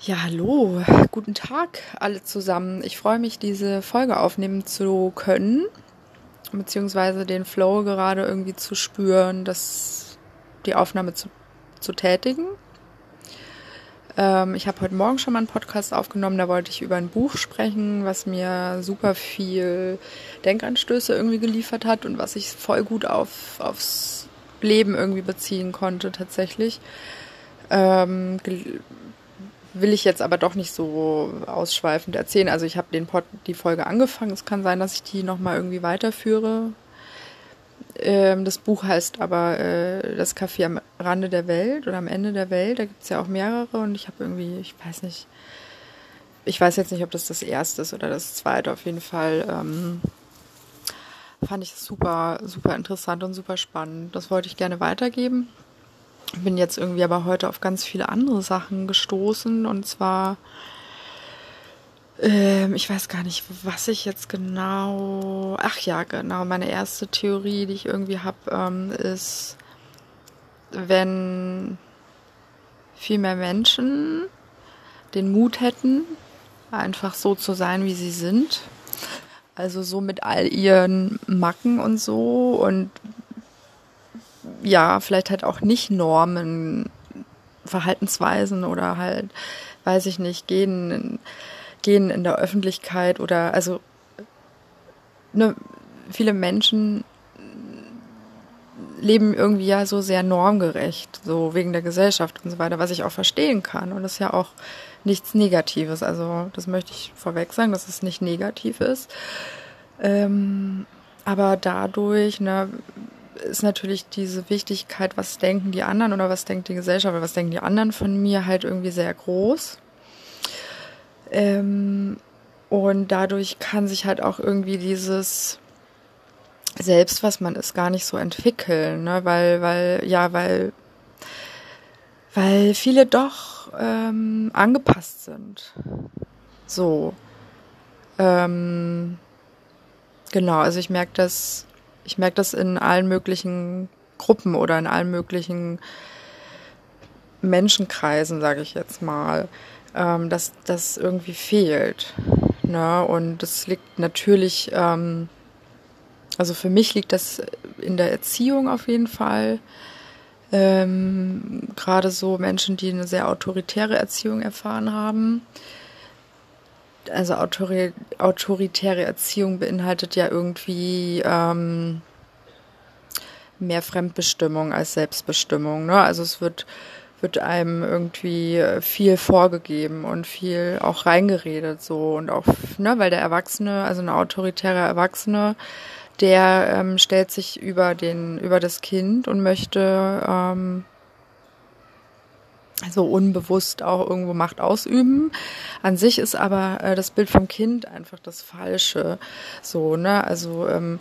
Ja, hallo, guten Tag alle zusammen. Ich freue mich, diese Folge aufnehmen zu können, beziehungsweise den Flow gerade irgendwie zu spüren, das, die Aufnahme zu, zu tätigen. Ähm, ich habe heute Morgen schon mal einen Podcast aufgenommen, da wollte ich über ein Buch sprechen, was mir super viel Denkanstöße irgendwie geliefert hat und was ich voll gut auf, aufs Leben irgendwie beziehen konnte tatsächlich. Ähm, will ich jetzt aber doch nicht so ausschweifend erzählen. Also ich habe den Pod, die Folge angefangen. Es kann sein, dass ich die nochmal irgendwie weiterführe. Ähm, das Buch heißt aber äh, Das Café am Rande der Welt oder am Ende der Welt. Da gibt es ja auch mehrere und ich habe irgendwie, ich weiß nicht, ich weiß jetzt nicht, ob das das erste ist oder das zweite. Auf jeden Fall ähm, fand ich super, super interessant und super spannend. Das wollte ich gerne weitergeben bin jetzt irgendwie aber heute auf ganz viele andere Sachen gestoßen und zwar ähm, ich weiß gar nicht, was ich jetzt genau. Ach ja, genau. Meine erste Theorie, die ich irgendwie habe, ähm, ist, wenn viel mehr Menschen den Mut hätten, einfach so zu sein, wie sie sind. Also so mit all ihren Macken und so und ja, vielleicht halt auch nicht Normen, Verhaltensweisen oder halt, weiß ich nicht, gehen in, gehen in der Öffentlichkeit oder also ne, viele Menschen leben irgendwie ja so sehr normgerecht, so wegen der Gesellschaft und so weiter, was ich auch verstehen kann. Und das ist ja auch nichts Negatives. Also das möchte ich vorweg sagen, dass es nicht negativ ist. Ähm, aber dadurch, ne, ist natürlich diese Wichtigkeit, was denken die anderen oder was denkt die Gesellschaft oder was denken die anderen von mir, halt irgendwie sehr groß. Ähm, und dadurch kann sich halt auch irgendwie dieses selbst, was man ist, gar nicht so entwickeln, ne? weil, weil, ja, weil, weil viele doch ähm, angepasst sind. So. Ähm, genau, also ich merke das ich merke das in allen möglichen Gruppen oder in allen möglichen Menschenkreisen, sage ich jetzt mal, ähm, dass das irgendwie fehlt. Ne? Und das liegt natürlich, ähm, also für mich liegt das in der Erziehung auf jeden Fall. Ähm, Gerade so Menschen, die eine sehr autoritäre Erziehung erfahren haben. Also autori autoritäre Erziehung beinhaltet ja irgendwie ähm, mehr Fremdbestimmung als Selbstbestimmung. Ne? Also es wird, wird einem irgendwie viel vorgegeben und viel auch reingeredet so und auch, ne, weil der Erwachsene, also ein autoritärer Erwachsene, der ähm, stellt sich über den, über das Kind und möchte ähm, so unbewusst auch irgendwo Macht ausüben. An sich ist aber äh, das Bild vom Kind einfach das Falsche. So, ne? Also ähm,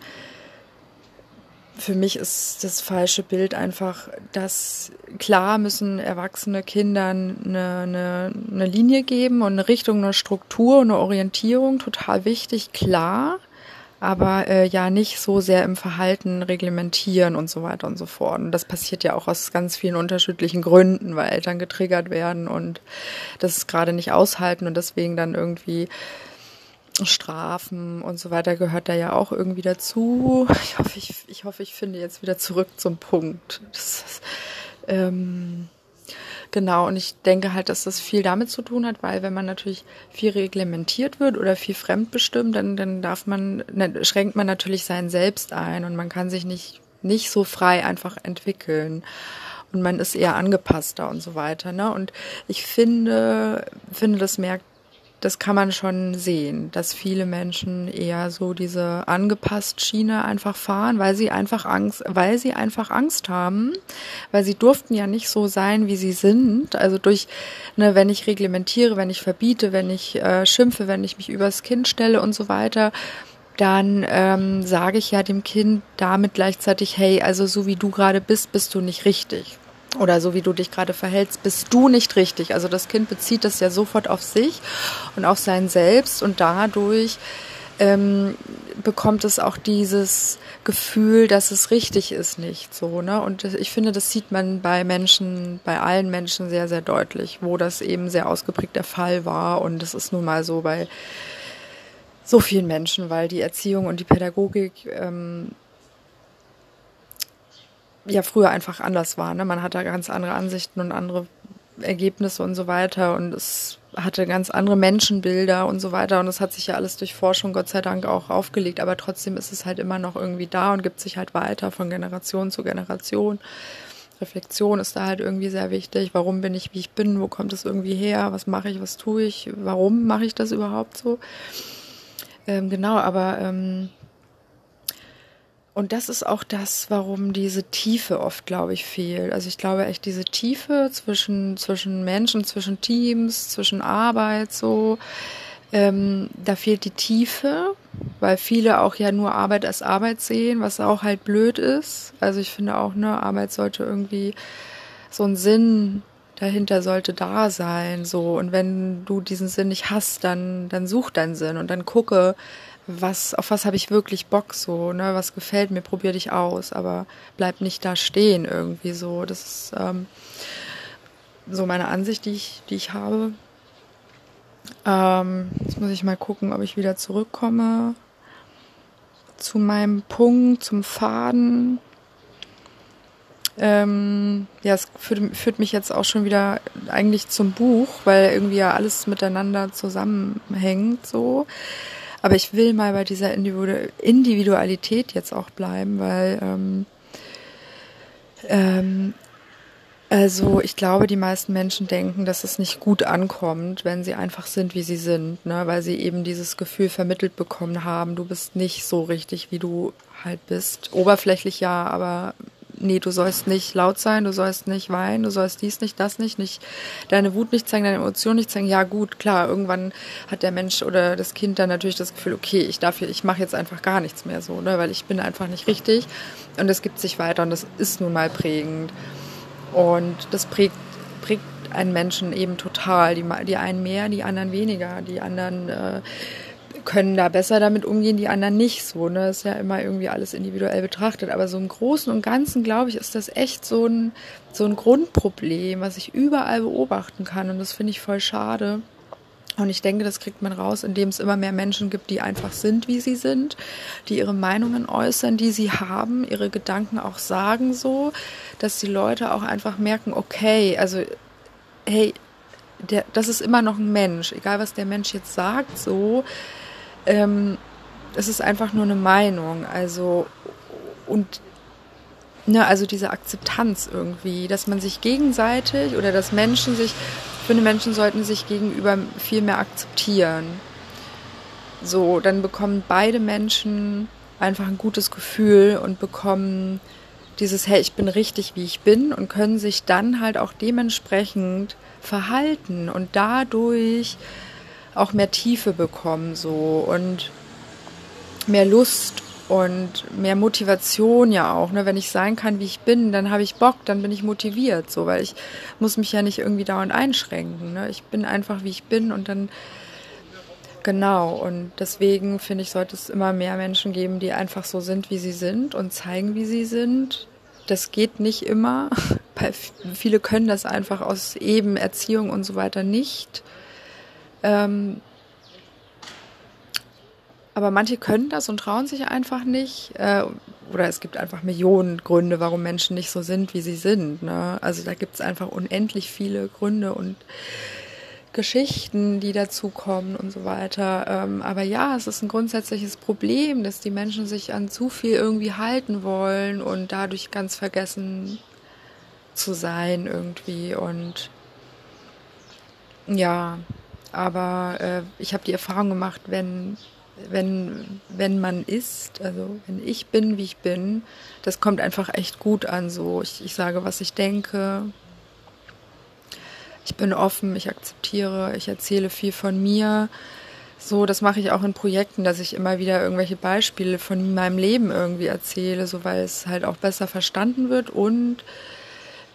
für mich ist das falsche Bild einfach, dass klar müssen erwachsene Kindern eine, eine, eine Linie geben und eine Richtung, eine Struktur, eine Orientierung, total wichtig, klar, aber äh, ja nicht so sehr im Verhalten reglementieren und so weiter und so fort. Und das passiert ja auch aus ganz vielen unterschiedlichen Gründen, weil Eltern getriggert werden und das gerade nicht aushalten und deswegen dann irgendwie Strafen und so weiter gehört da ja auch irgendwie dazu. Ich hoffe, ich, ich hoffe, ich finde jetzt wieder zurück zum Punkt. Ist, ähm, genau, und ich denke halt, dass das viel damit zu tun hat, weil wenn man natürlich viel reglementiert wird oder viel fremdbestimmt, dann, dann darf man, dann schränkt man natürlich sein Selbst ein und man kann sich nicht, nicht so frei einfach entwickeln und man ist eher angepasster und so weiter. Ne? Und ich finde, finde, das merkt das kann man schon sehen, dass viele Menschen eher so diese angepasst Schiene einfach fahren, weil sie einfach Angst, weil sie einfach Angst haben, weil sie durften ja nicht so sein, wie sie sind. Also durch, ne, wenn ich reglementiere, wenn ich verbiete, wenn ich äh, schimpfe, wenn ich mich übers Kind stelle und so weiter, dann ähm, sage ich ja dem Kind damit gleichzeitig, hey, also so wie du gerade bist, bist du nicht richtig oder so wie du dich gerade verhältst, bist du nicht richtig. Also das Kind bezieht das ja sofort auf sich und auf sein Selbst und dadurch ähm, bekommt es auch dieses Gefühl, dass es richtig ist, nicht so. Ne? Und ich finde, das sieht man bei Menschen, bei allen Menschen sehr, sehr deutlich, wo das eben sehr ausgeprägt der Fall war. Und das ist nun mal so bei so vielen Menschen, weil die Erziehung und die Pädagogik ähm, ja früher einfach anders war. Ne? Man hatte ganz andere Ansichten und andere Ergebnisse und so weiter und es hatte ganz andere Menschenbilder und so weiter und es hat sich ja alles durch Forschung Gott sei Dank auch aufgelegt, aber trotzdem ist es halt immer noch irgendwie da und gibt sich halt weiter von Generation zu Generation. Reflexion ist da halt irgendwie sehr wichtig. Warum bin ich, wie ich bin? Wo kommt es irgendwie her? Was mache ich? Was tue ich? Warum mache ich das überhaupt so? Ähm, genau, aber ähm, und das ist auch das, warum diese Tiefe oft, glaube ich, fehlt. Also ich glaube echt diese Tiefe zwischen, zwischen Menschen, zwischen Teams, zwischen Arbeit, so, ähm, da fehlt die Tiefe, weil viele auch ja nur Arbeit als Arbeit sehen, was auch halt blöd ist. Also ich finde auch, ne, Arbeit sollte irgendwie so ein Sinn dahinter sollte da sein, so. Und wenn du diesen Sinn nicht hast, dann, dann such deinen Sinn und dann gucke, was, auf was habe ich wirklich Bock so, ne, was gefällt mir, probier dich aus, aber bleib nicht da stehen irgendwie so. Das ist ähm, so meine Ansicht, die ich, die ich habe. Ähm, jetzt muss ich mal gucken, ob ich wieder zurückkomme zu meinem Punkt, zum Faden. Ähm, ja, es führt, führt, mich jetzt auch schon wieder eigentlich zum Buch, weil irgendwie ja alles miteinander zusammenhängt so. Aber ich will mal bei dieser Individualität jetzt auch bleiben, weil ähm, ähm, also ich glaube, die meisten Menschen denken, dass es nicht gut ankommt, wenn sie einfach sind, wie sie sind, ne? weil sie eben dieses Gefühl vermittelt bekommen haben, du bist nicht so richtig, wie du halt bist. Oberflächlich ja, aber nee, du sollst nicht laut sein, du sollst nicht weinen, du sollst dies nicht, das nicht, nicht deine Wut nicht zeigen, deine Emotionen nicht zeigen. Ja gut, klar, irgendwann hat der Mensch oder das Kind dann natürlich das Gefühl, okay, ich darf hier, ich mache jetzt einfach gar nichts mehr so, ne, weil ich bin einfach nicht richtig und es gibt sich weiter und das ist nun mal prägend und das prägt prägt einen Menschen eben total. Die, die einen mehr, die anderen weniger, die anderen äh, können da besser damit umgehen, die anderen nicht so. Ne? Ist ja immer irgendwie alles individuell betrachtet. Aber so im Großen und Ganzen, glaube ich, ist das echt so ein, so ein Grundproblem, was ich überall beobachten kann. Und das finde ich voll schade. Und ich denke, das kriegt man raus, indem es immer mehr Menschen gibt, die einfach sind, wie sie sind, die ihre Meinungen äußern, die sie haben, ihre Gedanken auch sagen so, dass die Leute auch einfach merken, okay, also hey, der, das ist immer noch ein Mensch, egal was der Mensch jetzt sagt, so, ähm, es ist einfach nur eine Meinung. Also und ne, also diese Akzeptanz irgendwie, dass man sich gegenseitig oder dass Menschen sich, ich finde Menschen sollten sich gegenüber viel mehr akzeptieren. So, dann bekommen beide Menschen einfach ein gutes Gefühl und bekommen dieses, hey, ich bin richtig, wie ich bin und können sich dann halt auch dementsprechend verhalten und dadurch auch mehr Tiefe bekommen so und mehr Lust und mehr Motivation ja auch. Ne? Wenn ich sein kann, wie ich bin, dann habe ich Bock, dann bin ich motiviert, so, weil ich muss mich ja nicht irgendwie dauernd einschränken. Ne? Ich bin einfach, wie ich bin und dann genau. Und deswegen finde ich, sollte es immer mehr Menschen geben, die einfach so sind, wie sie sind und zeigen, wie sie sind. Das geht nicht immer. Viele können das einfach aus eben Erziehung und so weiter nicht. Ähm, aber manche können das und trauen sich einfach nicht. Äh, oder es gibt einfach Millionen Gründe, warum Menschen nicht so sind, wie sie sind. Ne? Also da gibt es einfach unendlich viele Gründe und Geschichten, die dazukommen und so weiter. Ähm, aber ja, es ist ein grundsätzliches Problem, dass die Menschen sich an zu viel irgendwie halten wollen und dadurch ganz vergessen zu sein irgendwie. Und ja, aber äh, ich habe die Erfahrung gemacht, wenn, wenn, wenn man ist, also wenn ich bin, wie ich bin, das kommt einfach echt gut an. So, ich, ich sage, was ich denke. Ich bin offen, ich akzeptiere, ich erzähle viel von mir. So, das mache ich auch in Projekten, dass ich immer wieder irgendwelche Beispiele von meinem Leben irgendwie erzähle, so weil es halt auch besser verstanden wird und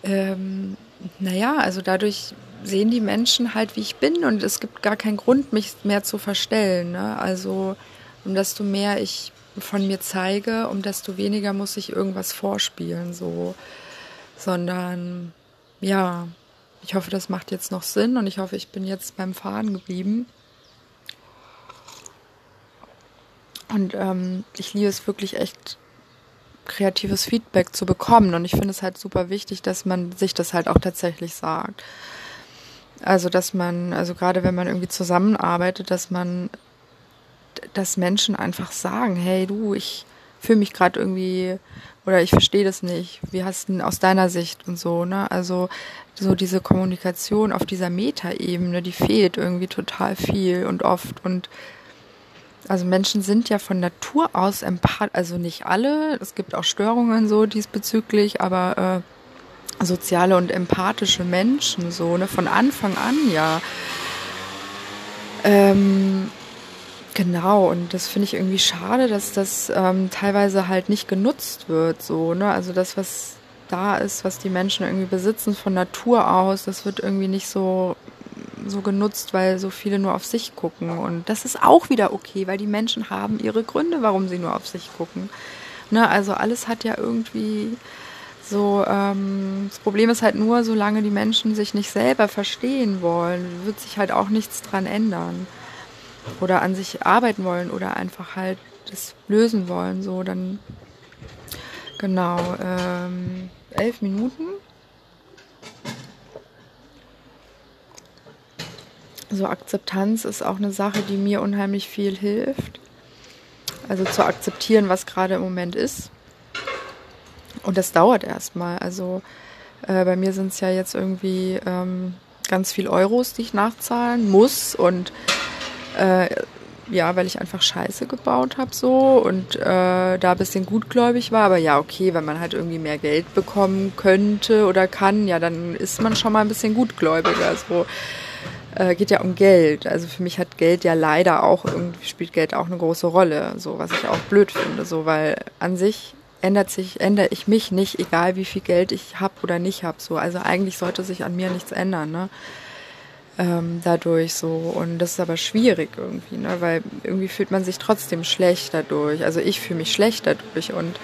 ähm, naja, also dadurch sehen die Menschen halt, wie ich bin und es gibt gar keinen Grund, mich mehr zu verstellen. Ne? Also Und desto mehr ich von mir zeige, um desto weniger muss ich irgendwas vorspielen, so. Sondern, ja, ich hoffe, das macht jetzt noch Sinn und ich hoffe, ich bin jetzt beim Faden geblieben. Und ähm, ich liebe es wirklich echt, kreatives Feedback zu bekommen. Und ich finde es halt super wichtig, dass man sich das halt auch tatsächlich sagt. Also, dass man, also gerade wenn man irgendwie zusammenarbeitet, dass man, dass Menschen einfach sagen, hey du, ich fühle mich gerade irgendwie oder ich verstehe das nicht. Wie hast du denn aus deiner Sicht und so, ne? Also so diese Kommunikation auf dieser Metaebene, die fehlt irgendwie total viel und oft und also Menschen sind ja von Natur aus empath, also nicht alle, es gibt auch Störungen so diesbezüglich, aber äh, soziale und empathische Menschen so, ne, von Anfang an ja. Ähm, genau, und das finde ich irgendwie schade, dass das ähm, teilweise halt nicht genutzt wird, so, ne? Also das, was da ist, was die Menschen irgendwie besitzen von Natur aus, das wird irgendwie nicht so so genutzt, weil so viele nur auf sich gucken. Und das ist auch wieder okay, weil die Menschen haben ihre Gründe, warum sie nur auf sich gucken. Ne, also alles hat ja irgendwie so, ähm, das Problem ist halt nur, solange die Menschen sich nicht selber verstehen wollen, wird sich halt auch nichts dran ändern. Oder an sich arbeiten wollen oder einfach halt das lösen wollen, so dann genau ähm, elf Minuten so Akzeptanz ist auch eine Sache, die mir unheimlich viel hilft. Also zu akzeptieren, was gerade im Moment ist. Und das dauert erstmal. Also äh, bei mir sind es ja jetzt irgendwie ähm, ganz viel Euros, die ich nachzahlen muss. Und äh, ja, weil ich einfach Scheiße gebaut habe so und äh, da ein bisschen gutgläubig war. Aber ja, okay, wenn man halt irgendwie mehr Geld bekommen könnte oder kann, ja, dann ist man schon mal ein bisschen gutgläubiger. So äh, geht ja um Geld. Also für mich hat Geld ja leider auch irgendwie spielt Geld auch eine große Rolle, so was ich auch blöd finde, so weil an sich ändert sich ändere ich mich nicht, egal wie viel Geld ich habe oder nicht habe. So also eigentlich sollte sich an mir nichts ändern, ne? Ähm, dadurch so und das ist aber schwierig irgendwie, ne? Weil irgendwie fühlt man sich trotzdem schlecht dadurch. Also ich fühle mich schlecht dadurch und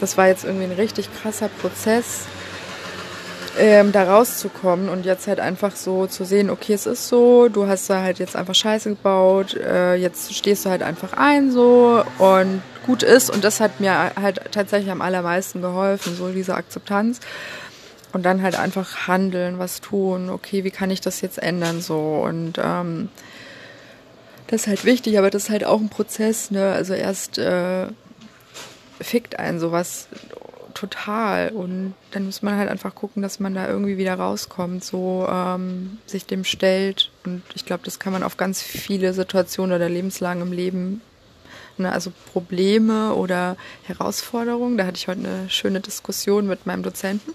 das war jetzt irgendwie ein richtig krasser Prozess ähm, da rauszukommen und jetzt halt einfach so zu sehen, okay, es ist so, du hast da halt jetzt einfach Scheiße gebaut, äh, jetzt stehst du halt einfach ein so und gut ist und das hat mir halt tatsächlich am allermeisten geholfen, so diese Akzeptanz und dann halt einfach handeln, was tun, okay, wie kann ich das jetzt ändern so und ähm, das ist halt wichtig, aber das ist halt auch ein Prozess, ne? Also erst äh, fickt einen sowas total. Und dann muss man halt einfach gucken, dass man da irgendwie wieder rauskommt, so ähm, sich dem stellt. Und ich glaube, das kann man auf ganz viele Situationen oder Lebenslagen im Leben, ne, also Probleme oder Herausforderungen. Da hatte ich heute eine schöne Diskussion mit meinem Dozenten.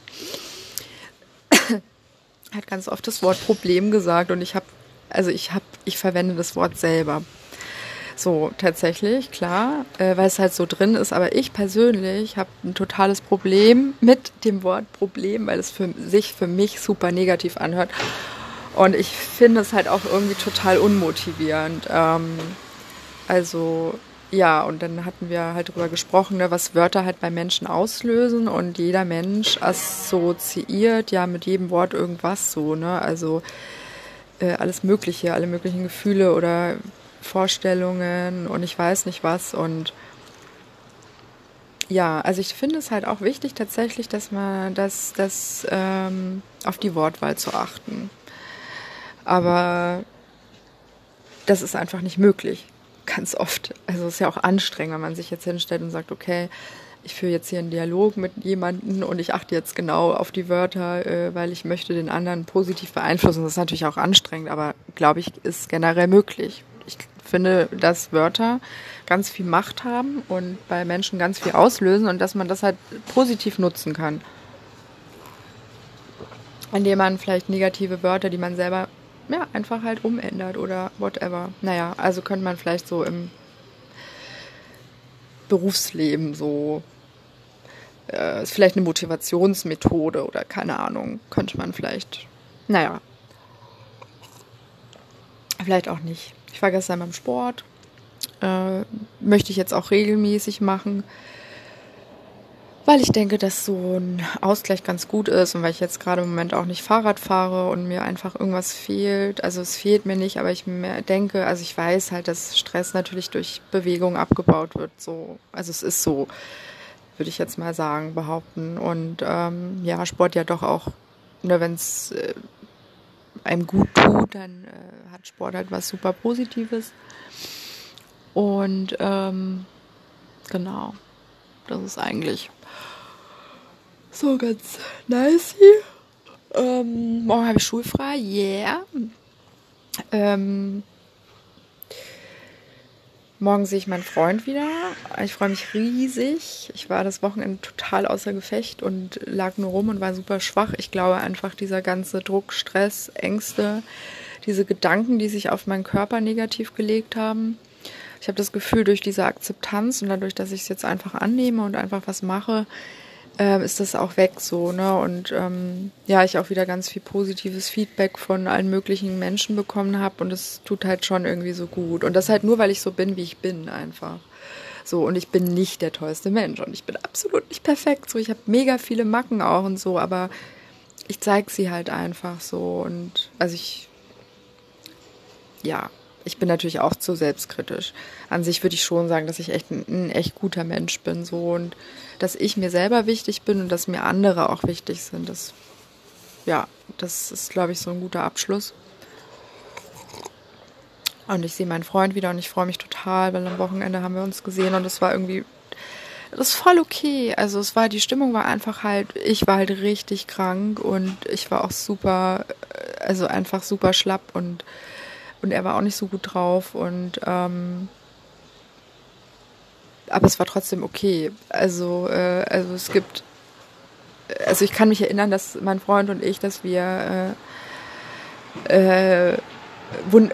er hat ganz oft das Wort Problem gesagt und ich habe, also ich habe, ich verwende das Wort selber. So, tatsächlich, klar, äh, weil es halt so drin ist. Aber ich persönlich habe ein totales Problem mit dem Wort Problem, weil es für sich für mich super negativ anhört. Und ich finde es halt auch irgendwie total unmotivierend. Ähm, also ja, und dann hatten wir halt drüber gesprochen, ne, was Wörter halt bei Menschen auslösen und jeder Mensch assoziiert ja mit jedem Wort irgendwas so, ne? Also äh, alles Mögliche, alle möglichen Gefühle oder Vorstellungen und ich weiß nicht was. Und ja, also ich finde es halt auch wichtig tatsächlich, dass man das, das ähm, auf die Wortwahl zu achten. Aber das ist einfach nicht möglich. Ganz oft. Also es ist ja auch anstrengend, wenn man sich jetzt hinstellt und sagt, okay, ich führe jetzt hier einen Dialog mit jemandem und ich achte jetzt genau auf die Wörter, äh, weil ich möchte den anderen positiv beeinflussen. Das ist natürlich auch anstrengend, aber glaube ich, ist generell möglich. Ich finde, dass Wörter ganz viel Macht haben und bei Menschen ganz viel auslösen und dass man das halt positiv nutzen kann. Indem man vielleicht negative Wörter, die man selber ja, einfach halt umändert oder whatever. Naja, also könnte man vielleicht so im Berufsleben so äh, ist vielleicht eine Motivationsmethode oder keine Ahnung, könnte man vielleicht, naja, vielleicht auch nicht. Ich war gestern beim Sport. Äh, möchte ich jetzt auch regelmäßig machen weil ich denke, dass so ein Ausgleich ganz gut ist und weil ich jetzt gerade im Moment auch nicht Fahrrad fahre und mir einfach irgendwas fehlt. Also es fehlt mir nicht, aber ich denke, also ich weiß halt, dass Stress natürlich durch Bewegung abgebaut wird. So, also es ist so, würde ich jetzt mal sagen, behaupten. Und ähm, ja, Sport ja doch auch, ne, wenn es äh, einem gut tut, dann äh, hat Sport halt was super Positives. Und ähm, genau, das ist eigentlich so ganz nice. Ähm, morgen habe ich schulfrei, yeah. Ähm, morgen sehe ich meinen Freund wieder. Ich freue mich riesig. Ich war das Wochenende total außer Gefecht und lag nur rum und war super schwach. Ich glaube einfach, dieser ganze Druck, Stress, Ängste, diese Gedanken, die sich auf meinen Körper negativ gelegt haben. Ich habe das Gefühl, durch diese Akzeptanz und dadurch, dass ich es jetzt einfach annehme und einfach was mache, ähm, ist das auch weg so, ne? Und ähm, ja, ich auch wieder ganz viel positives Feedback von allen möglichen Menschen bekommen habe und es tut halt schon irgendwie so gut. Und das halt nur, weil ich so bin, wie ich bin, einfach. So, und ich bin nicht der tollste Mensch und ich bin absolut nicht perfekt. So, ich habe mega viele Macken auch und so, aber ich zeige sie halt einfach so. Und also ich, ja, ich bin natürlich auch zu selbstkritisch. An sich würde ich schon sagen, dass ich echt ein, ein, echt guter Mensch bin, so und dass ich mir selber wichtig bin und dass mir andere auch wichtig sind. Das, ja, das ist, glaube ich, so ein guter Abschluss. Und ich sehe meinen Freund wieder und ich freue mich total, weil am Wochenende haben wir uns gesehen und es war irgendwie, das ist voll okay. Also es war, die Stimmung war einfach halt, ich war halt richtig krank und ich war auch super, also einfach super schlapp und und er war auch nicht so gut drauf und ähm, aber es war trotzdem okay. Also, äh, also es gibt, also ich kann mich erinnern, dass mein Freund und ich, dass wir äh, äh,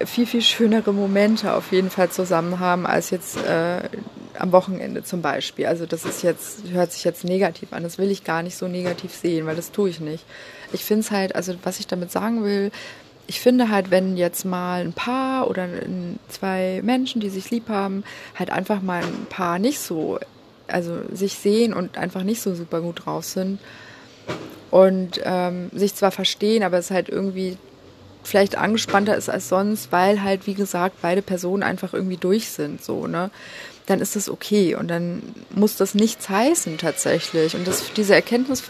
viel, viel schönere Momente auf jeden Fall zusammen haben, als jetzt äh, am Wochenende zum Beispiel. Also das ist jetzt, hört sich jetzt negativ an. Das will ich gar nicht so negativ sehen, weil das tue ich nicht. Ich finde es halt, also was ich damit sagen will, ich finde halt, wenn jetzt mal ein Paar oder zwei Menschen, die sich lieb haben, halt einfach mal ein Paar nicht so, also sich sehen und einfach nicht so super gut drauf sind und ähm, sich zwar verstehen, aber es halt irgendwie vielleicht angespannter ist als sonst, weil halt, wie gesagt, beide Personen einfach irgendwie durch sind, so, ne? Dann ist das okay und dann muss das nichts heißen tatsächlich. Und das, diese Erkenntnis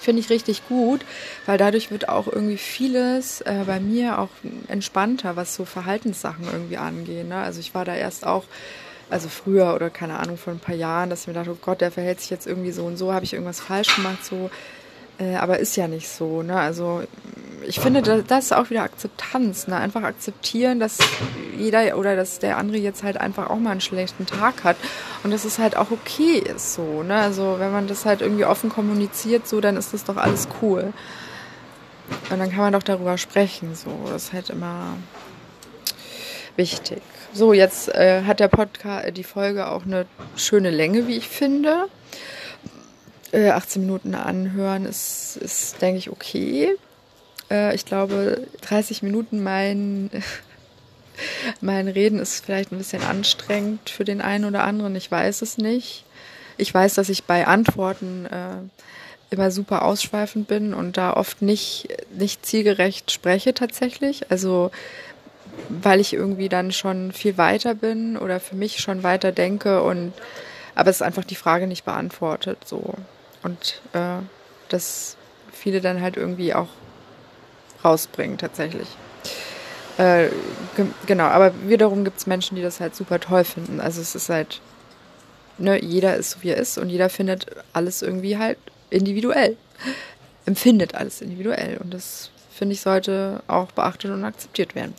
finde ich richtig gut, weil dadurch wird auch irgendwie vieles äh, bei mir auch entspannter, was so Verhaltenssachen irgendwie angehen. Ne? Also ich war da erst auch, also früher oder keine Ahnung, vor ein paar Jahren, dass ich mir dachte, oh Gott, der verhält sich jetzt irgendwie so und so, habe ich irgendwas falsch gemacht, so. Äh, aber ist ja nicht so. Ne? Also ich finde, das ist auch wieder Akzeptanz. Ne? Einfach akzeptieren, dass jeder oder dass der andere jetzt halt einfach auch mal einen schlechten Tag hat und dass es halt auch okay ist so. Ne? Also wenn man das halt irgendwie offen kommuniziert, so, dann ist das doch alles cool. Und dann kann man doch darüber sprechen. So, das ist halt immer wichtig. So, jetzt äh, hat der Podcast, die Folge auch eine schöne Länge, wie ich finde. Äh, 18 Minuten anhören ist, ist denke ich, okay. Äh, ich glaube, 30 Minuten mein, mein Reden ist vielleicht ein bisschen anstrengend für den einen oder anderen. Ich weiß es nicht. Ich weiß, dass ich bei Antworten äh, immer super ausschweifend bin und da oft nicht, nicht zielgerecht spreche tatsächlich. Also weil ich irgendwie dann schon viel weiter bin oder für mich schon weiter denke und aber es ist einfach die Frage nicht beantwortet so und äh, dass viele dann halt irgendwie auch rausbringen tatsächlich. Äh, ge genau, aber wiederum gibt es Menschen, die das halt super toll finden. Also es ist halt, ne, jeder ist so wie er ist und jeder findet alles irgendwie halt individuell. Empfindet alles individuell. Und das finde ich sollte auch beachtet und akzeptiert werden.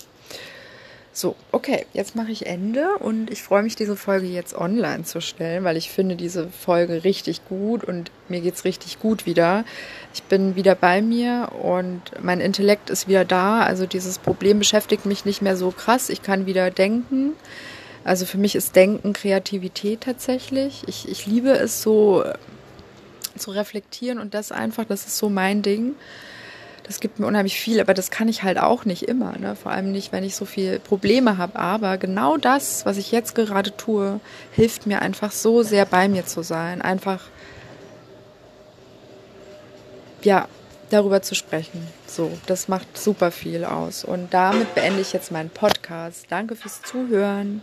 So, okay, jetzt mache ich Ende und ich freue mich, diese Folge jetzt online zu stellen, weil ich finde diese Folge richtig gut und mir geht es richtig gut wieder. Ich bin wieder bei mir und mein Intellekt ist wieder da. Also dieses Problem beschäftigt mich nicht mehr so krass. Ich kann wieder denken. Also für mich ist Denken Kreativität tatsächlich. Ich, ich liebe es so zu reflektieren und das einfach, das ist so mein Ding das gibt mir unheimlich viel, aber das kann ich halt auch nicht immer, ne? vor allem nicht, wenn ich so viele Probleme habe. Aber genau das, was ich jetzt gerade tue, hilft mir einfach so sehr bei mir zu sein, einfach ja darüber zu sprechen. So, das macht super viel aus. Und damit beende ich jetzt meinen Podcast. Danke fürs Zuhören.